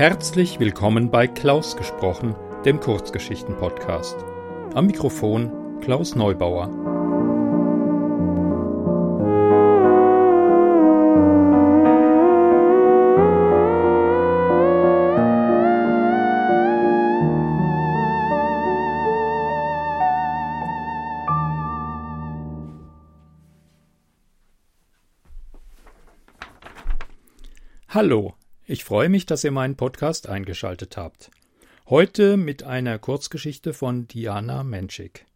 Herzlich willkommen bei Klaus gesprochen, dem Kurzgeschichten-Podcast. Am Mikrofon Klaus Neubauer. Hallo, ich freue mich, dass ihr meinen Podcast eingeschaltet habt. Heute mit einer Kurzgeschichte von Diana Menschik.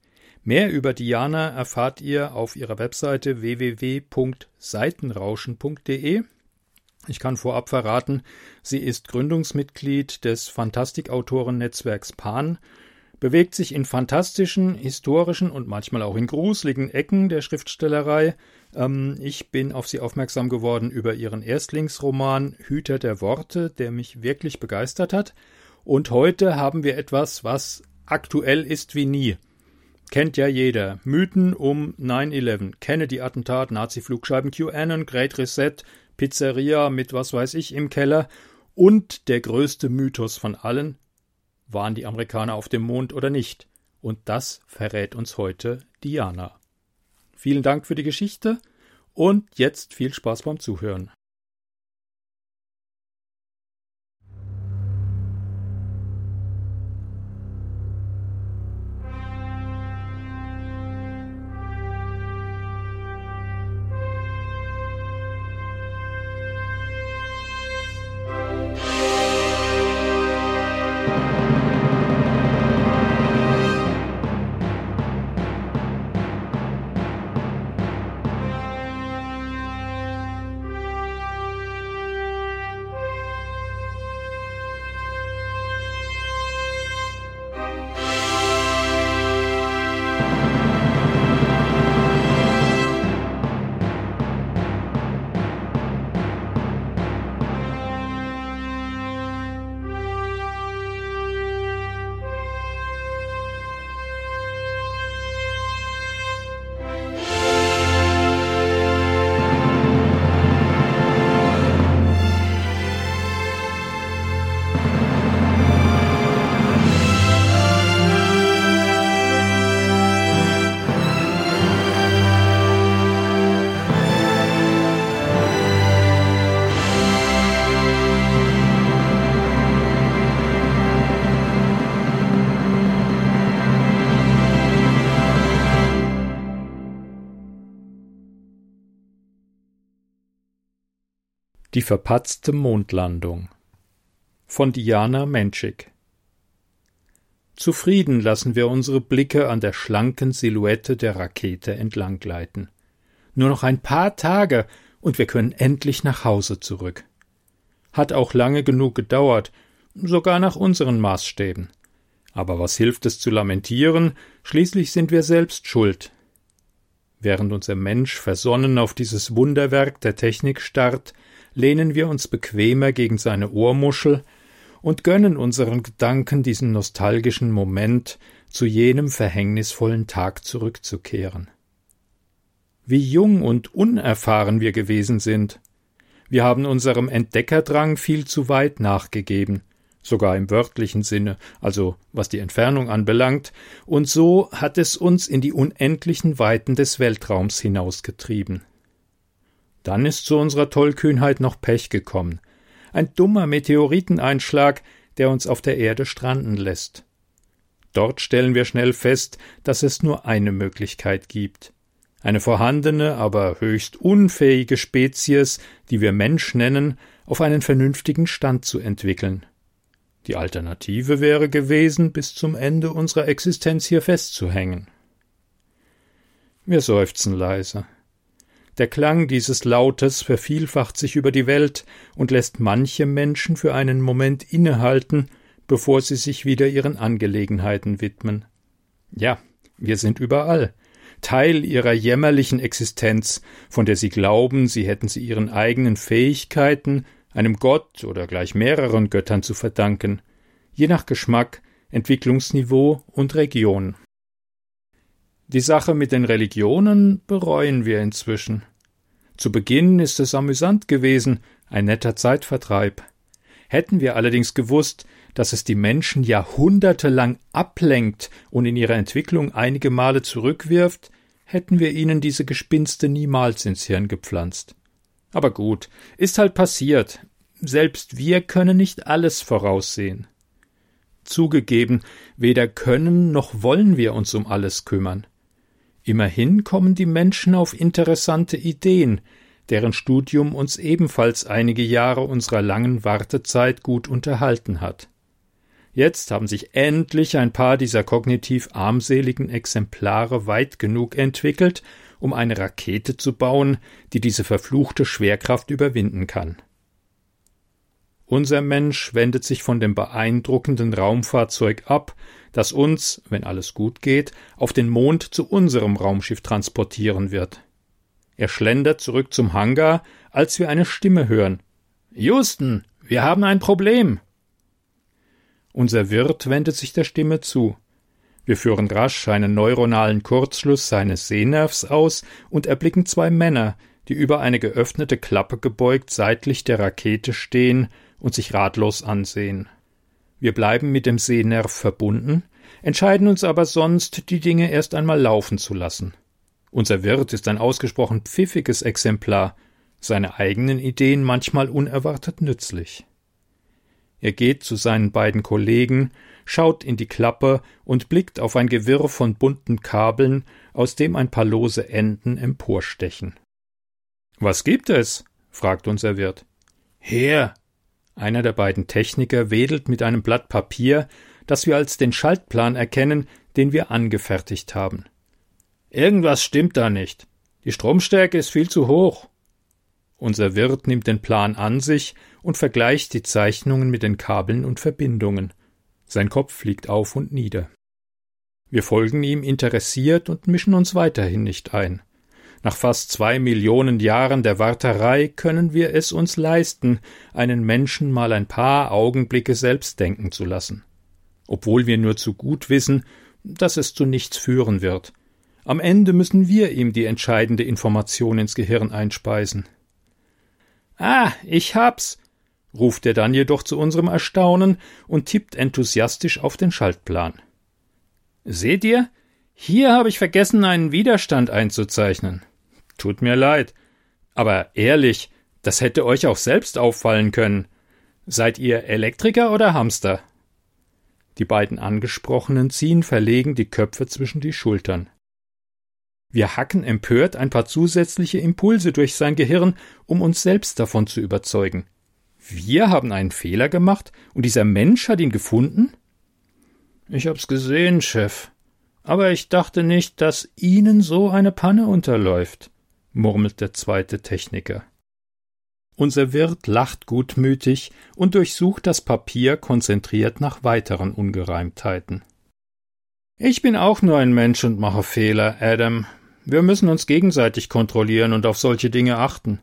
Mehr über Diana erfahrt ihr auf ihrer Webseite www.seitenrauschen.de. Ich kann vorab verraten, sie ist Gründungsmitglied des Fantastikautoren-Netzwerks PAN bewegt sich in fantastischen, historischen und manchmal auch in gruseligen Ecken der Schriftstellerei. Ähm, ich bin auf sie aufmerksam geworden über ihren Erstlingsroman Hüter der Worte, der mich wirklich begeistert hat. Und heute haben wir etwas, was aktuell ist wie nie. Kennt ja jeder. Mythen um 9-11, Kennedy-Attentat, Nazi-Flugscheiben, QAnon, Great Reset, Pizzeria mit was weiß ich im Keller und der größte Mythos von allen, waren die Amerikaner auf dem Mond oder nicht? Und das verrät uns heute Diana. Vielen Dank für die Geschichte und jetzt viel Spaß beim Zuhören. Verpatzte Mondlandung von Diana Menschik Zufrieden lassen wir unsere Blicke an der schlanken Silhouette der Rakete entlanggleiten. Nur noch ein paar Tage und wir können endlich nach Hause zurück. Hat auch lange genug gedauert, sogar nach unseren Maßstäben. Aber was hilft es zu lamentieren, schließlich sind wir selbst schuld. Während unser Mensch versonnen auf dieses Wunderwerk der Technik starrt, lehnen wir uns bequemer gegen seine Ohrmuschel und gönnen unseren Gedanken diesen nostalgischen Moment, zu jenem verhängnisvollen Tag zurückzukehren. Wie jung und unerfahren wir gewesen sind. Wir haben unserem Entdeckerdrang viel zu weit nachgegeben, sogar im wörtlichen Sinne, also was die Entfernung anbelangt, und so hat es uns in die unendlichen Weiten des Weltraums hinausgetrieben. Dann ist zu unserer Tollkühnheit noch Pech gekommen. Ein dummer Meteoriteneinschlag, der uns auf der Erde stranden lässt. Dort stellen wir schnell fest, dass es nur eine Möglichkeit gibt. Eine vorhandene, aber höchst unfähige Spezies, die wir Mensch nennen, auf einen vernünftigen Stand zu entwickeln. Die Alternative wäre gewesen, bis zum Ende unserer Existenz hier festzuhängen. Wir seufzen leise. Der Klang dieses Lautes vervielfacht sich über die Welt und lässt manche Menschen für einen Moment innehalten, bevor sie sich wieder ihren Angelegenheiten widmen. Ja, wir sind überall, Teil ihrer jämmerlichen Existenz, von der sie glauben, sie hätten sie ihren eigenen Fähigkeiten, einem Gott oder gleich mehreren Göttern zu verdanken, je nach Geschmack, Entwicklungsniveau und Region. Die Sache mit den Religionen bereuen wir inzwischen. Zu Beginn ist es amüsant gewesen, ein netter Zeitvertreib. Hätten wir allerdings gewusst, dass es die Menschen jahrhundertelang ablenkt und in ihrer Entwicklung einige Male zurückwirft, hätten wir ihnen diese Gespinste niemals ins Hirn gepflanzt. Aber gut, ist halt passiert. Selbst wir können nicht alles voraussehen. Zugegeben, weder können noch wollen wir uns um alles kümmern. Immerhin kommen die Menschen auf interessante Ideen, deren Studium uns ebenfalls einige Jahre unserer langen Wartezeit gut unterhalten hat. Jetzt haben sich endlich ein paar dieser kognitiv armseligen Exemplare weit genug entwickelt, um eine Rakete zu bauen, die diese verfluchte Schwerkraft überwinden kann. Unser Mensch wendet sich von dem beeindruckenden Raumfahrzeug ab, das uns, wenn alles gut geht, auf den Mond zu unserem Raumschiff transportieren wird. Er schlendert zurück zum Hangar, als wir eine Stimme hören. Houston, wir haben ein Problem. Unser Wirt wendet sich der Stimme zu. Wir führen rasch einen neuronalen Kurzschluss seines Sehnervs aus und erblicken zwei Männer, die über eine geöffnete Klappe gebeugt seitlich der Rakete stehen und sich ratlos ansehen. Wir bleiben mit dem Sehnerv verbunden, entscheiden uns aber sonst, die Dinge erst einmal laufen zu lassen. Unser Wirt ist ein ausgesprochen pfiffiges Exemplar, seine eigenen Ideen manchmal unerwartet nützlich. Er geht zu seinen beiden Kollegen, schaut in die Klappe und blickt auf ein Gewirr von bunten Kabeln, aus dem ein paar lose Enden emporstechen. Was gibt es? fragt unser Wirt. Her, einer der beiden Techniker wedelt mit einem Blatt Papier, das wir als den Schaltplan erkennen, den wir angefertigt haben. Irgendwas stimmt da nicht. Die Stromstärke ist viel zu hoch. Unser Wirt nimmt den Plan an sich und vergleicht die Zeichnungen mit den Kabeln und Verbindungen. Sein Kopf fliegt auf und nieder. Wir folgen ihm interessiert und mischen uns weiterhin nicht ein. Nach fast zwei Millionen Jahren der Warterei können wir es uns leisten, einen Menschen mal ein paar Augenblicke selbst denken zu lassen. Obwohl wir nur zu gut wissen, dass es zu nichts führen wird. Am Ende müssen wir ihm die entscheidende Information ins Gehirn einspeisen. Ah, ich hab's, ruft er dann jedoch zu unserem Erstaunen und tippt enthusiastisch auf den Schaltplan. Seht ihr? Hier habe ich vergessen, einen Widerstand einzuzeichnen. Tut mir leid. Aber ehrlich, das hätte euch auch selbst auffallen können. Seid ihr Elektriker oder Hamster? Die beiden Angesprochenen ziehen verlegen die Köpfe zwischen die Schultern. Wir hacken empört ein paar zusätzliche Impulse durch sein Gehirn, um uns selbst davon zu überzeugen. Wir haben einen Fehler gemacht und dieser Mensch hat ihn gefunden? Ich hab's gesehen, Chef. Aber ich dachte nicht, dass Ihnen so eine Panne unterläuft murmelt der zweite Techniker. Unser Wirt lacht gutmütig und durchsucht das Papier konzentriert nach weiteren Ungereimtheiten. Ich bin auch nur ein Mensch und mache Fehler, Adam. Wir müssen uns gegenseitig kontrollieren und auf solche Dinge achten.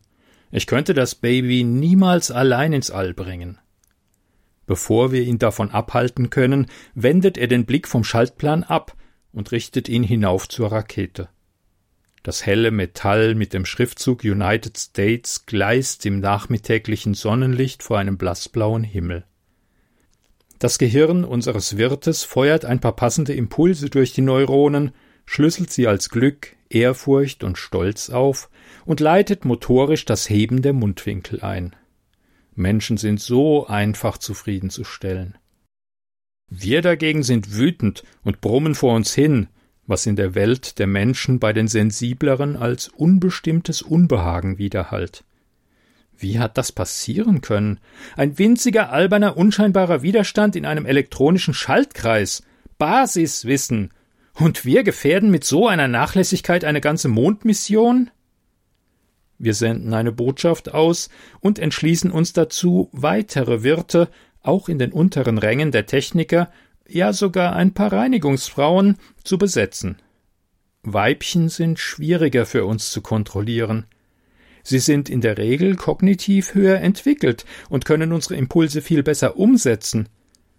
Ich könnte das Baby niemals allein ins All bringen. Bevor wir ihn davon abhalten können, wendet er den Blick vom Schaltplan ab und richtet ihn hinauf zur Rakete. Das helle Metall mit dem Schriftzug United States gleist im nachmittäglichen Sonnenlicht vor einem blassblauen Himmel. Das Gehirn unseres Wirtes feuert ein paar passende Impulse durch die Neuronen, schlüsselt sie als Glück, Ehrfurcht und Stolz auf und leitet motorisch das Heben der Mundwinkel ein. Menschen sind so einfach zufriedenzustellen. Wir dagegen sind wütend und brummen vor uns hin, was in der Welt der Menschen bei den Sensibleren als unbestimmtes Unbehagen widerhallt. Wie hat das passieren können? Ein winziger, alberner, unscheinbarer Widerstand in einem elektronischen Schaltkreis. Basiswissen. Und wir gefährden mit so einer Nachlässigkeit eine ganze Mondmission? Wir senden eine Botschaft aus und entschließen uns dazu, weitere Wirte, auch in den unteren Rängen der Techniker, ja sogar ein paar Reinigungsfrauen zu besetzen. Weibchen sind schwieriger für uns zu kontrollieren. Sie sind in der Regel kognitiv höher entwickelt und können unsere Impulse viel besser umsetzen.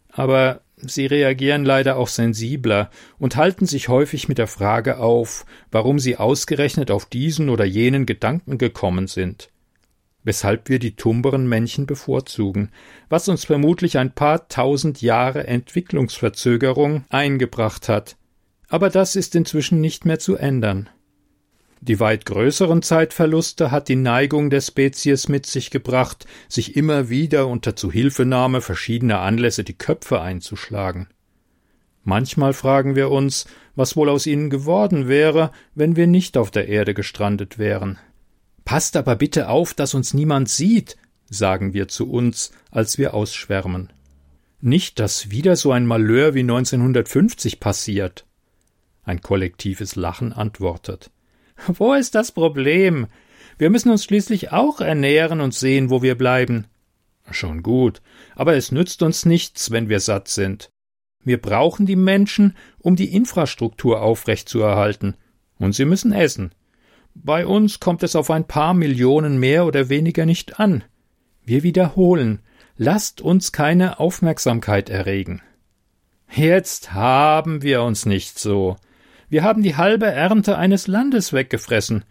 Aber sie reagieren leider auch sensibler und halten sich häufig mit der Frage auf, warum sie ausgerechnet auf diesen oder jenen Gedanken gekommen sind. Weshalb wir die tumberen Männchen bevorzugen, was uns vermutlich ein paar tausend Jahre Entwicklungsverzögerung eingebracht hat. Aber das ist inzwischen nicht mehr zu ändern. Die weit größeren Zeitverluste hat die Neigung der Spezies mit sich gebracht, sich immer wieder unter Zuhilfenahme verschiedener Anlässe die Köpfe einzuschlagen. Manchmal fragen wir uns, was wohl aus ihnen geworden wäre, wenn wir nicht auf der Erde gestrandet wären. Passt aber bitte auf, dass uns niemand sieht, sagen wir zu uns, als wir ausschwärmen. Nicht, dass wieder so ein Malheur wie 1950 passiert. Ein kollektives Lachen antwortet. Wo ist das Problem? Wir müssen uns schließlich auch ernähren und sehen, wo wir bleiben. Schon gut, aber es nützt uns nichts, wenn wir satt sind. Wir brauchen die Menschen, um die Infrastruktur aufrechtzuerhalten, und sie müssen essen. Bei uns kommt es auf ein paar Millionen mehr oder weniger nicht an. Wir wiederholen, lasst uns keine Aufmerksamkeit erregen. Jetzt haben wir uns nicht so. Wir haben die halbe Ernte eines Landes weggefressen.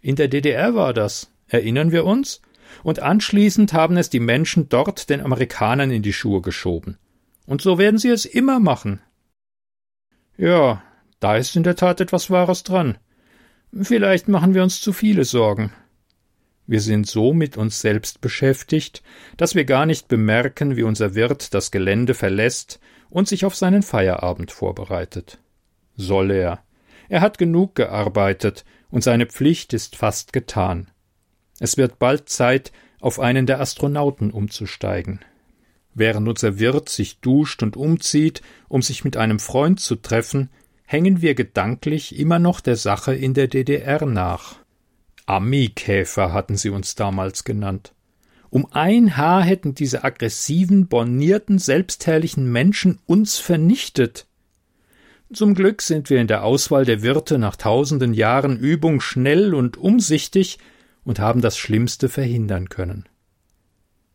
In der DDR war das. Erinnern wir uns? Und anschließend haben es die Menschen dort den Amerikanern in die Schuhe geschoben. Und so werden sie es immer machen. Ja, da ist in der Tat etwas Wahres dran. Vielleicht machen wir uns zu viele Sorgen. Wir sind so mit uns selbst beschäftigt, dass wir gar nicht bemerken, wie unser Wirt das Gelände verlässt und sich auf seinen Feierabend vorbereitet. Soll er. Er hat genug gearbeitet, und seine Pflicht ist fast getan. Es wird bald Zeit, auf einen der Astronauten umzusteigen. Während unser Wirt sich duscht und umzieht, um sich mit einem Freund zu treffen, hängen wir gedanklich immer noch der Sache in der DDR nach. Ami-Käfer hatten sie uns damals genannt. Um ein Haar hätten diese aggressiven, bornierten, selbstherrlichen Menschen uns vernichtet. Zum Glück sind wir in der Auswahl der Wirte nach tausenden Jahren Übung schnell und umsichtig und haben das Schlimmste verhindern können.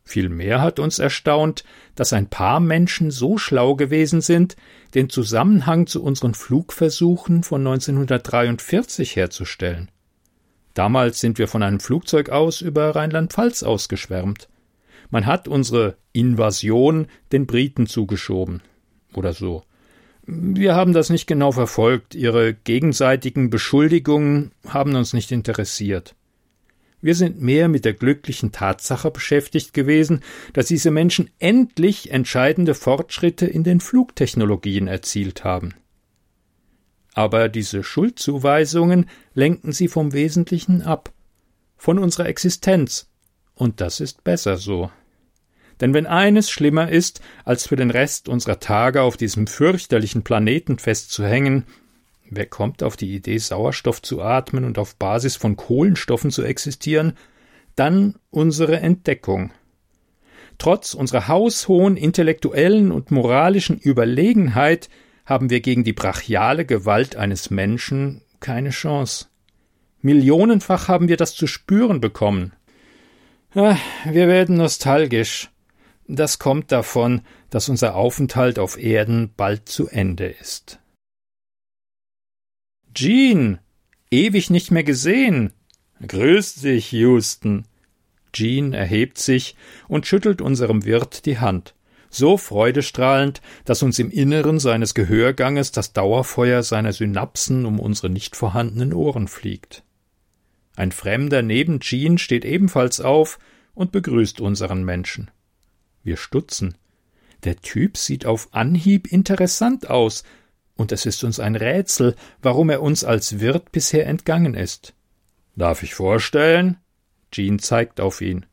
Vielmehr hat uns erstaunt, dass ein paar Menschen so schlau gewesen sind, den Zusammenhang zu unseren Flugversuchen von 1943 herzustellen. Damals sind wir von einem Flugzeug aus über Rheinland-Pfalz ausgeschwärmt. Man hat unsere Invasion den Briten zugeschoben. Oder so. Wir haben das nicht genau verfolgt. Ihre gegenseitigen Beschuldigungen haben uns nicht interessiert. Wir sind mehr mit der glücklichen Tatsache beschäftigt gewesen, dass diese Menschen endlich entscheidende Fortschritte in den Flugtechnologien erzielt haben. Aber diese Schuldzuweisungen lenken sie vom Wesentlichen ab, von unserer Existenz, und das ist besser so. Denn wenn eines schlimmer ist, als für den Rest unserer Tage auf diesem fürchterlichen Planeten festzuhängen, Wer kommt auf die Idee, Sauerstoff zu atmen und auf Basis von Kohlenstoffen zu existieren? Dann unsere Entdeckung. Trotz unserer haushohen intellektuellen und moralischen Überlegenheit haben wir gegen die brachiale Gewalt eines Menschen keine Chance. Millionenfach haben wir das zu spüren bekommen. Ah, wir werden nostalgisch. Das kommt davon, dass unser Aufenthalt auf Erden bald zu Ende ist. Jean, ewig nicht mehr gesehen. Grüß dich, Houston. Jean erhebt sich und schüttelt unserem Wirt die Hand, so freudestrahlend, dass uns im Inneren seines Gehörganges das Dauerfeuer seiner Synapsen um unsere nicht vorhandenen Ohren fliegt. Ein Fremder neben Jean steht ebenfalls auf und begrüßt unseren Menschen. Wir stutzen. Der Typ sieht auf Anhieb interessant aus, und es ist uns ein Rätsel, warum er uns als Wirt bisher entgangen ist. Darf ich vorstellen? Jean zeigt auf ihn.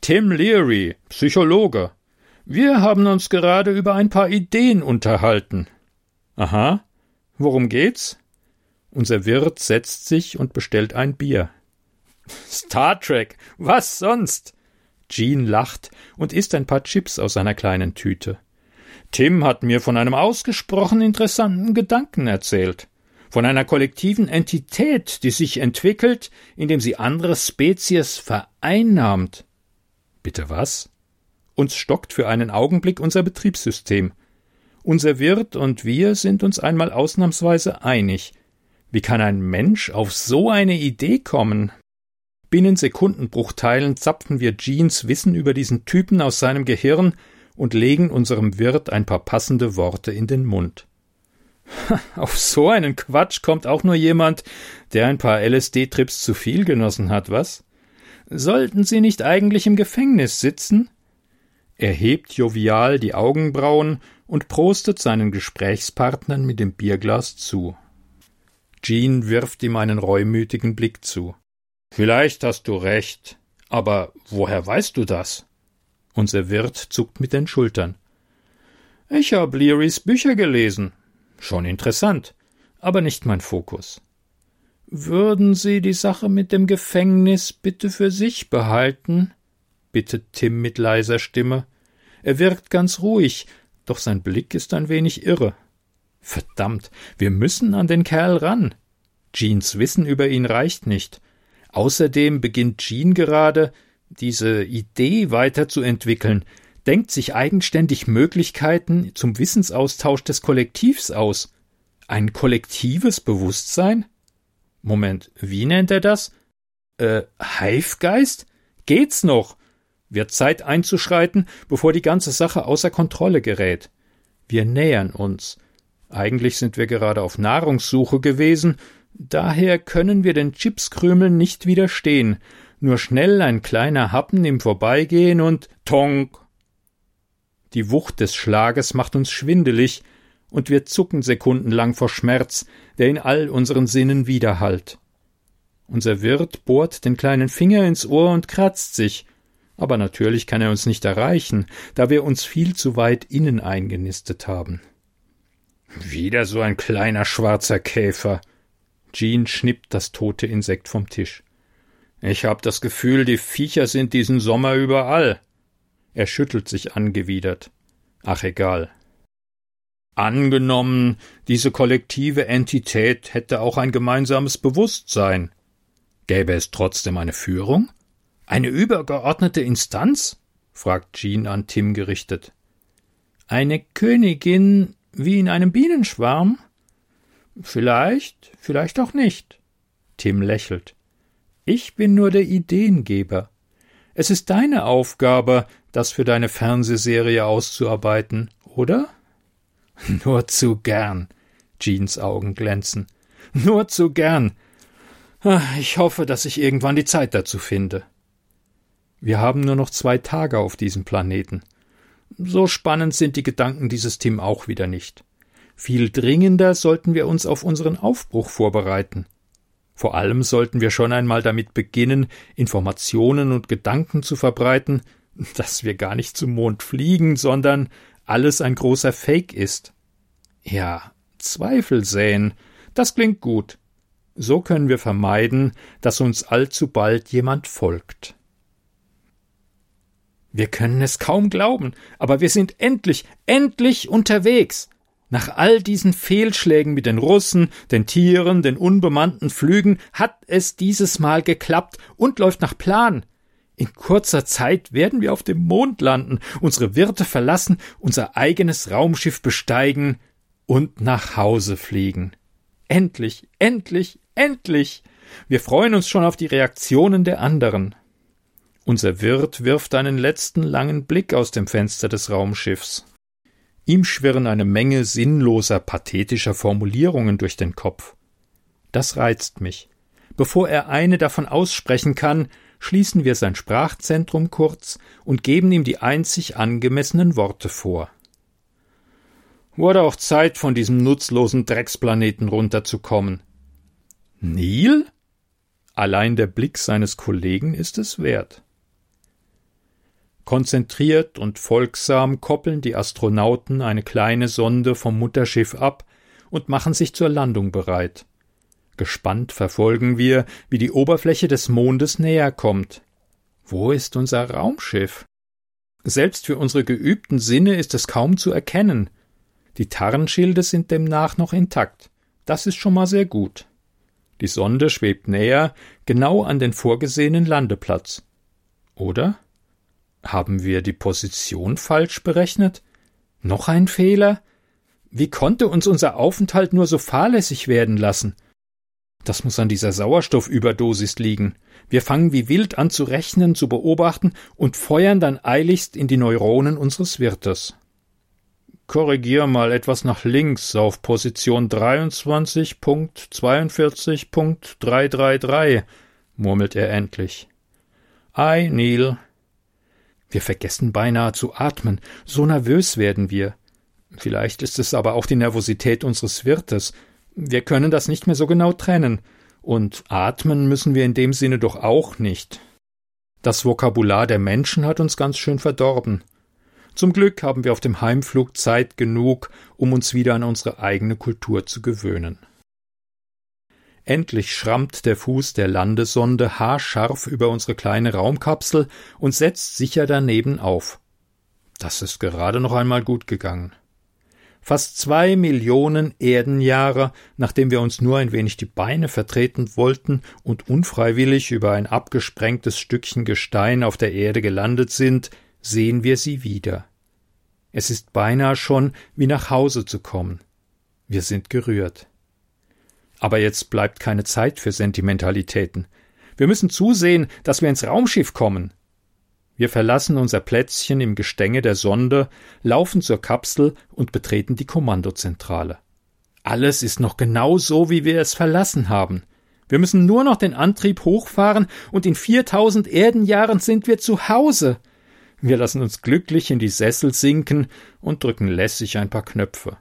Tim Leary, Psychologe. Wir haben uns gerade über ein paar Ideen unterhalten. Aha. Worum geht's? Unser Wirt setzt sich und bestellt ein Bier. Star Trek. Was sonst? Jean lacht und isst ein paar Chips aus seiner kleinen Tüte. Tim hat mir von einem ausgesprochen interessanten Gedanken erzählt. Von einer kollektiven Entität, die sich entwickelt, indem sie andere Spezies vereinnahmt. Bitte was? Uns stockt für einen Augenblick unser Betriebssystem. Unser Wirt und wir sind uns einmal ausnahmsweise einig. Wie kann ein Mensch auf so eine Idee kommen? Binnen Sekundenbruchteilen zapfen wir Jeans Wissen über diesen Typen aus seinem Gehirn und legen unserem Wirt ein paar passende Worte in den Mund. Auf so einen Quatsch kommt auch nur jemand, der ein paar LSD-Trips zu viel genossen hat, was? Sollten Sie nicht eigentlich im Gefängnis sitzen? Er hebt jovial die Augenbrauen und prostet seinen Gesprächspartnern mit dem Bierglas zu. Jean wirft ihm einen reumütigen Blick zu. Vielleicht hast du recht, aber woher weißt du das? Unser Wirt zuckt mit den Schultern. Ich habe Learys Bücher gelesen. Schon interessant, aber nicht mein Fokus. Würden Sie die Sache mit dem Gefängnis bitte für sich behalten? bittet Tim mit leiser Stimme. Er wirkt ganz ruhig, doch sein Blick ist ein wenig irre. Verdammt, wir müssen an den Kerl ran. Jeans Wissen über ihn reicht nicht. Außerdem beginnt Jean gerade, diese Idee weiterzuentwickeln, denkt sich eigenständig Möglichkeiten zum Wissensaustausch des Kollektivs aus. Ein kollektives Bewusstsein? Moment, wie nennt er das? Äh, Hivegeist? Geht's noch? Wird Zeit einzuschreiten, bevor die ganze Sache außer Kontrolle gerät. Wir nähern uns. Eigentlich sind wir gerade auf Nahrungssuche gewesen, daher können wir den Chipskrümeln nicht widerstehen, nur schnell ein kleiner Happen im Vorbeigehen und Tonk. Die Wucht des Schlages macht uns schwindelig, und wir zucken sekundenlang vor Schmerz, der in all unseren Sinnen widerhallt. Unser Wirt bohrt den kleinen Finger ins Ohr und kratzt sich, aber natürlich kann er uns nicht erreichen, da wir uns viel zu weit innen eingenistet haben. Wieder so ein kleiner schwarzer Käfer. Jean schnippt das tote Insekt vom Tisch. Ich hab das Gefühl, die Viecher sind diesen Sommer überall. Er schüttelt sich angewidert. Ach egal. Angenommen, diese kollektive Entität hätte auch ein gemeinsames Bewusstsein. Gäbe es trotzdem eine Führung? Eine übergeordnete Instanz? fragt Jean an Tim gerichtet. Eine Königin wie in einem Bienenschwarm? Vielleicht, vielleicht auch nicht. Tim lächelt. Ich bin nur der Ideengeber. Es ist deine Aufgabe, das für deine Fernsehserie auszuarbeiten, oder? Nur zu gern. Jeans Augen glänzen. Nur zu gern. Ah, ich hoffe, dass ich irgendwann die Zeit dazu finde. Wir haben nur noch zwei Tage auf diesem Planeten. So spannend sind die Gedanken dieses Tim auch wieder nicht. Viel dringender sollten wir uns auf unseren Aufbruch vorbereiten. Vor allem sollten wir schon einmal damit beginnen, Informationen und Gedanken zu verbreiten, dass wir gar nicht zum Mond fliegen, sondern alles ein großer Fake ist. Ja, Zweifel säen, das klingt gut. So können wir vermeiden, dass uns allzu bald jemand folgt. Wir können es kaum glauben, aber wir sind endlich, endlich unterwegs. Nach all diesen Fehlschlägen mit den Russen, den Tieren, den unbemannten Flügen hat es dieses Mal geklappt und läuft nach Plan. In kurzer Zeit werden wir auf dem Mond landen, unsere Wirte verlassen, unser eigenes Raumschiff besteigen und nach Hause fliegen. Endlich, endlich, endlich. Wir freuen uns schon auf die Reaktionen der anderen. Unser Wirt wirft einen letzten langen Blick aus dem Fenster des Raumschiffs. Ihm schwirren eine Menge sinnloser, pathetischer Formulierungen durch den Kopf. Das reizt mich. Bevor er eine davon aussprechen kann, schließen wir sein Sprachzentrum kurz und geben ihm die einzig angemessenen Worte vor. Wurde auch Zeit, von diesem nutzlosen Drecksplaneten runterzukommen. Neil? Allein der Blick seines Kollegen ist es wert. Konzentriert und folgsam koppeln die Astronauten eine kleine Sonde vom Mutterschiff ab und machen sich zur Landung bereit. Gespannt verfolgen wir, wie die Oberfläche des Mondes näher kommt. Wo ist unser Raumschiff? Selbst für unsere geübten Sinne ist es kaum zu erkennen. Die Tarnschilde sind demnach noch intakt. Das ist schon mal sehr gut. Die Sonde schwebt näher, genau an den vorgesehenen Landeplatz. Oder? Haben wir die Position falsch berechnet? Noch ein Fehler? Wie konnte uns unser Aufenthalt nur so fahrlässig werden lassen? Das muss an dieser Sauerstoffüberdosis liegen. Wir fangen wie wild an zu rechnen, zu beobachten und feuern dann eiligst in die Neuronen unseres Wirtes. Korrigier mal etwas nach links auf Position 23.42.333, murmelt er endlich. Ei, Neil. Wir vergessen beinahe zu atmen, so nervös werden wir. Vielleicht ist es aber auch die Nervosität unseres Wirtes. Wir können das nicht mehr so genau trennen. Und atmen müssen wir in dem Sinne doch auch nicht. Das Vokabular der Menschen hat uns ganz schön verdorben. Zum Glück haben wir auf dem Heimflug Zeit genug, um uns wieder an unsere eigene Kultur zu gewöhnen. Endlich schrammt der Fuß der Landesonde haarscharf über unsere kleine Raumkapsel und setzt sicher daneben auf. Das ist gerade noch einmal gut gegangen. Fast zwei Millionen Erdenjahre, nachdem wir uns nur ein wenig die Beine vertreten wollten und unfreiwillig über ein abgesprengtes Stückchen Gestein auf der Erde gelandet sind, sehen wir sie wieder. Es ist beinahe schon wie nach Hause zu kommen. Wir sind gerührt. Aber jetzt bleibt keine Zeit für Sentimentalitäten. Wir müssen zusehen, dass wir ins Raumschiff kommen. Wir verlassen unser Plätzchen im Gestänge der Sonde, laufen zur Kapsel und betreten die Kommandozentrale. Alles ist noch genau so, wie wir es verlassen haben. Wir müssen nur noch den Antrieb hochfahren und in 4000 Erdenjahren sind wir zu Hause. Wir lassen uns glücklich in die Sessel sinken und drücken lässig ein paar Knöpfe.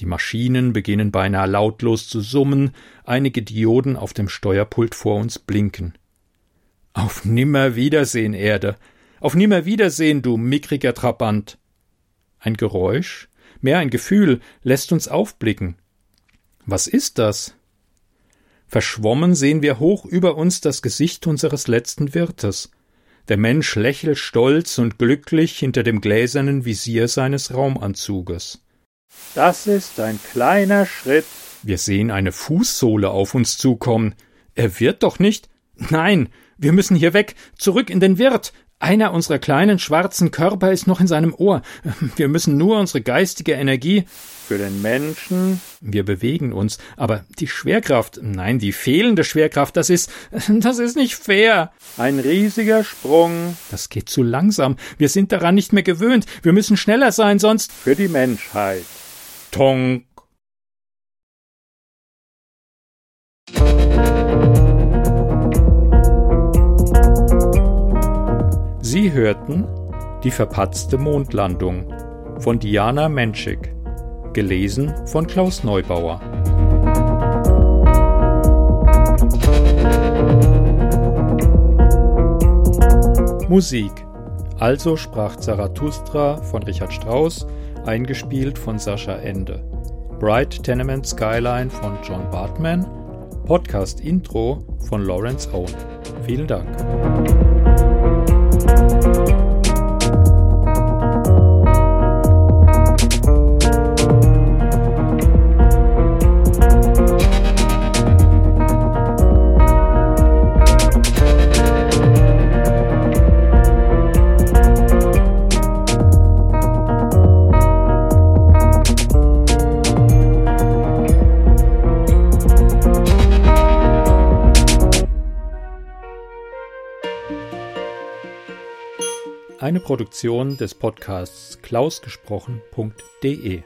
Die Maschinen beginnen beinahe lautlos zu summen, einige Dioden auf dem Steuerpult vor uns blinken. Auf Nimmerwiedersehen, Erde, auf Nimmerwiedersehen, du mickriger Trabant. Ein Geräusch, mehr ein Gefühl, lässt uns aufblicken. Was ist das? Verschwommen sehen wir hoch über uns das Gesicht unseres letzten Wirtes. Der Mensch lächelt stolz und glücklich hinter dem gläsernen Visier seines Raumanzuges. Das ist ein kleiner Schritt. Wir sehen eine Fußsohle auf uns zukommen. Er wird doch nicht. Nein, wir müssen hier weg, zurück in den Wirt, einer unserer kleinen schwarzen Körper ist noch in seinem Ohr. Wir müssen nur unsere geistige Energie für den Menschen. Wir bewegen uns, aber die Schwerkraft, nein, die fehlende Schwerkraft, das ist, das ist nicht fair. Ein riesiger Sprung. Das geht zu langsam. Wir sind daran nicht mehr gewöhnt. Wir müssen schneller sein, sonst für die Menschheit. Tonk. Sie hörten Die verpatzte Mondlandung von Diana Menschik, gelesen von Klaus Neubauer. Musik Also sprach Zarathustra von Richard Strauss, eingespielt von Sascha Ende. Bright Tenement Skyline von John Bartman. Podcast Intro von Lawrence Owen. Vielen Dank. Produktion des Podcasts klausgesprochen.de